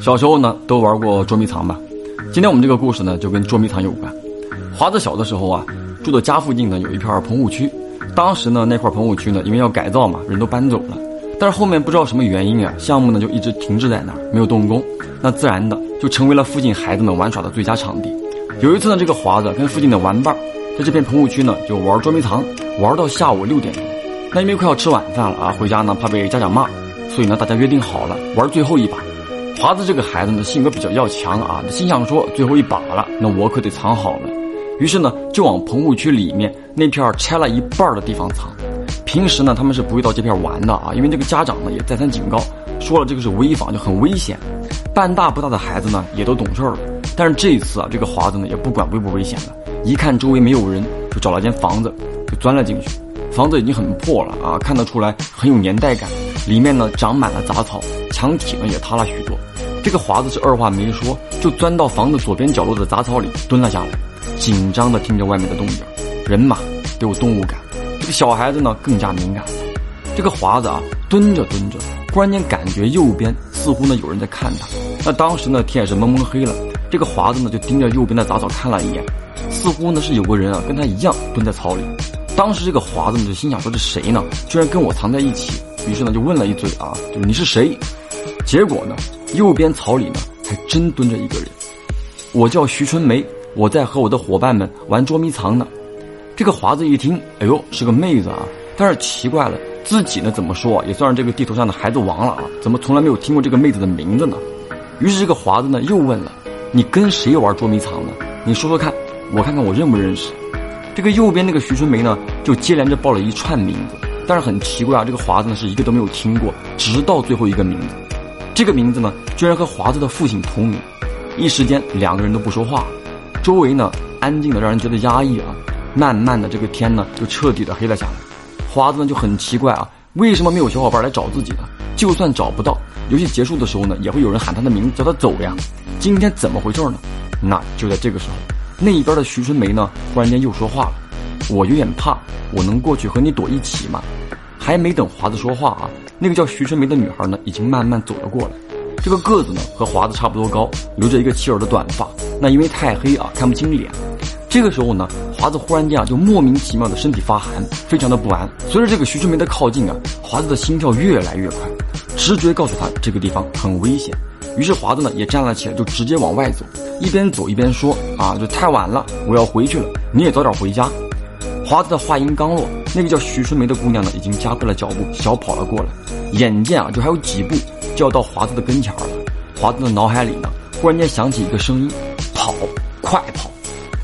小时候呢，都玩过捉迷藏吧？今天我们这个故事呢，就跟捉迷藏有关。华子小的时候啊，住的家附近呢有一片棚户区，当时呢那块棚户区呢，因为要改造嘛，人都搬走了。但是后面不知道什么原因啊，项目呢就一直停滞在那儿，没有动工。那自然的就成为了附近孩子们玩耍的最佳场地。有一次呢，这个华子跟附近的玩伴，在这片棚户区呢就玩捉迷藏，玩到下午六点钟。那因为快要吃晚饭了啊，回家呢怕被家长骂，所以呢大家约定好了玩最后一把。华子这个孩子呢，性格比较要强啊，心想说最后一把了，那我可得藏好了。于是呢，就往棚户区里面那片拆了一半的地方藏。平时呢，他们是不会到这片玩的啊，因为这个家长呢也再三警告，说了这个是危房，就很危险。半大不大的孩子呢，也都懂事了。但是这一次啊，这个华子呢也不管危不危险了，一看周围没有人，就找了间房子，就钻了进去。房子已经很破了啊，看得出来很有年代感，里面呢长满了杂草。墙体呢也塌了许多，这个华子是二话没说，就钻到房子左边角落的杂草里蹲了下来，紧张的听着外面的动静。人嘛都有动物感，这个小孩子呢更加敏感了。这个华子啊蹲着蹲着，忽然间感觉右边似乎呢有人在看他。那当时呢天也是蒙蒙黑了，这个华子呢就盯着右边的杂草看了一眼，似乎呢是有个人啊跟他一样蹲在草里。当时这个华子呢就心想说这谁呢？居然跟我藏在一起。于是呢就问了一嘴啊，你是谁？结果呢，右边草里呢还真蹲着一个人。我叫徐春梅，我在和我的伙伴们玩捉迷藏呢。这个华子一听，哎呦，是个妹子啊！但是奇怪了，自己呢怎么说也算是这个地图上的孩子王了啊？怎么从来没有听过这个妹子的名字呢？于是这个华子呢又问了：“你跟谁玩捉迷藏呢？你说说看，我看看我认不认识。”这个右边那个徐春梅呢就接连着报了一串名字，但是很奇怪啊，这个华子呢是一个都没有听过，直到最后一个名字。这个名字呢，居然和华子的父亲同名，一时间两个人都不说话，周围呢安静的让人觉得压抑啊。慢慢的，这个天呢就彻底的黑了下来。华子呢就很奇怪啊，为什么没有小伙伴来找自己呢？就算找不到，游戏结束的时候呢，也会有人喊他的名字叫他走呀。今天怎么回事呢？那就在这个时候，那一边的徐春梅呢，忽然间又说话了：“我有点怕，我能过去和你躲一起吗？”还没等华子说话啊。那个叫徐春梅的女孩呢，已经慢慢走了过来。这个个子呢和华子差不多高，留着一个齐耳的短发。那因为太黑啊，看不清脸。这个时候呢，华子忽然间啊，就莫名其妙的身体发寒，非常的不安。随着这个徐春梅的靠近啊，华子的心跳越来越快，直觉告诉他这个地方很危险。于是华子呢也站了起来，就直接往外走，一边走一边说啊，就太晚了，我要回去了，你也早点回家。华子的话音刚落，那个叫徐春梅的姑娘呢，已经加快了脚步，小跑了过来。眼见啊，就还有几步就要到华子的跟前了。华子的脑海里呢，忽然间响起一个声音：“跑，快跑！”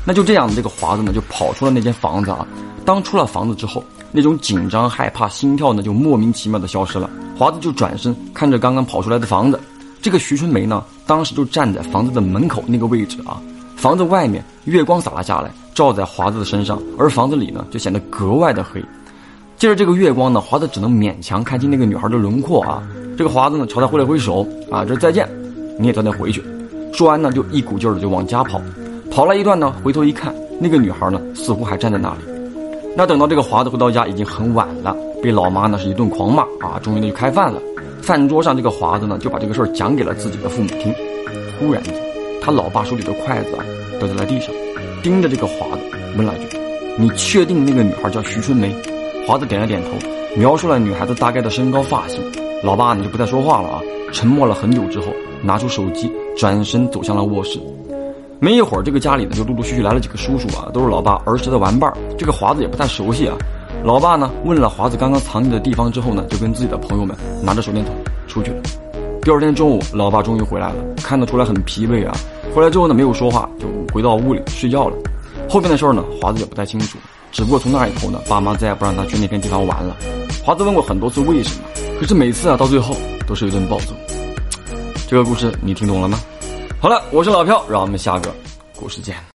那就这样，这个华子呢，就跑出了那间房子啊。当出了房子之后，那种紧张、害怕、心跳呢，就莫名其妙的消失了。华子就转身看着刚刚跑出来的房子，这个徐春梅呢，当时就站在房子的门口那个位置啊。房子外面月光洒了下来。照在华子的身上，而房子里呢就显得格外的黑。借着这个月光呢，华子只能勉强看清那个女孩的轮廓啊。这个华子呢朝他挥了挥手啊，这再见，你也早点回去。说完呢，就一股劲儿的就往家跑。跑了一段呢，回头一看，那个女孩呢似乎还站在那里。那等到这个华子回到家，已经很晚了，被老妈呢是一顿狂骂啊。终于呢就开饭了。饭桌上，这个华子呢就把这个事儿讲给了自己的父母听。忽然间，他老爸手里的筷子啊掉在了地上。盯着这个华子问了句：“你确定那个女孩叫徐春梅？”华子点了点头，描述了女孩子大概的身高、发型。老爸呢就不再说话了啊，沉默了很久之后，拿出手机，转身走向了卧室。没一会儿，这个家里呢就陆陆续续来了几个叔叔啊，都是老爸儿时的玩伴。这个华子也不太熟悉啊。老爸呢问了华子刚刚藏匿的地方之后呢，就跟自己的朋友们拿着手电筒出去了。第二天中午，老爸终于回来了，看得出来很疲惫啊。回来之后呢，没有说话，就回到屋里睡觉了。后边的事儿呢，华子也不太清楚。只不过从那以后呢，爸妈再也不让他去那片地方玩了。华子问过很多次为什么，可是每次啊，到最后都是一顿暴揍。这个故事你听懂了吗？好了，我是老飘，让我们下个故事见。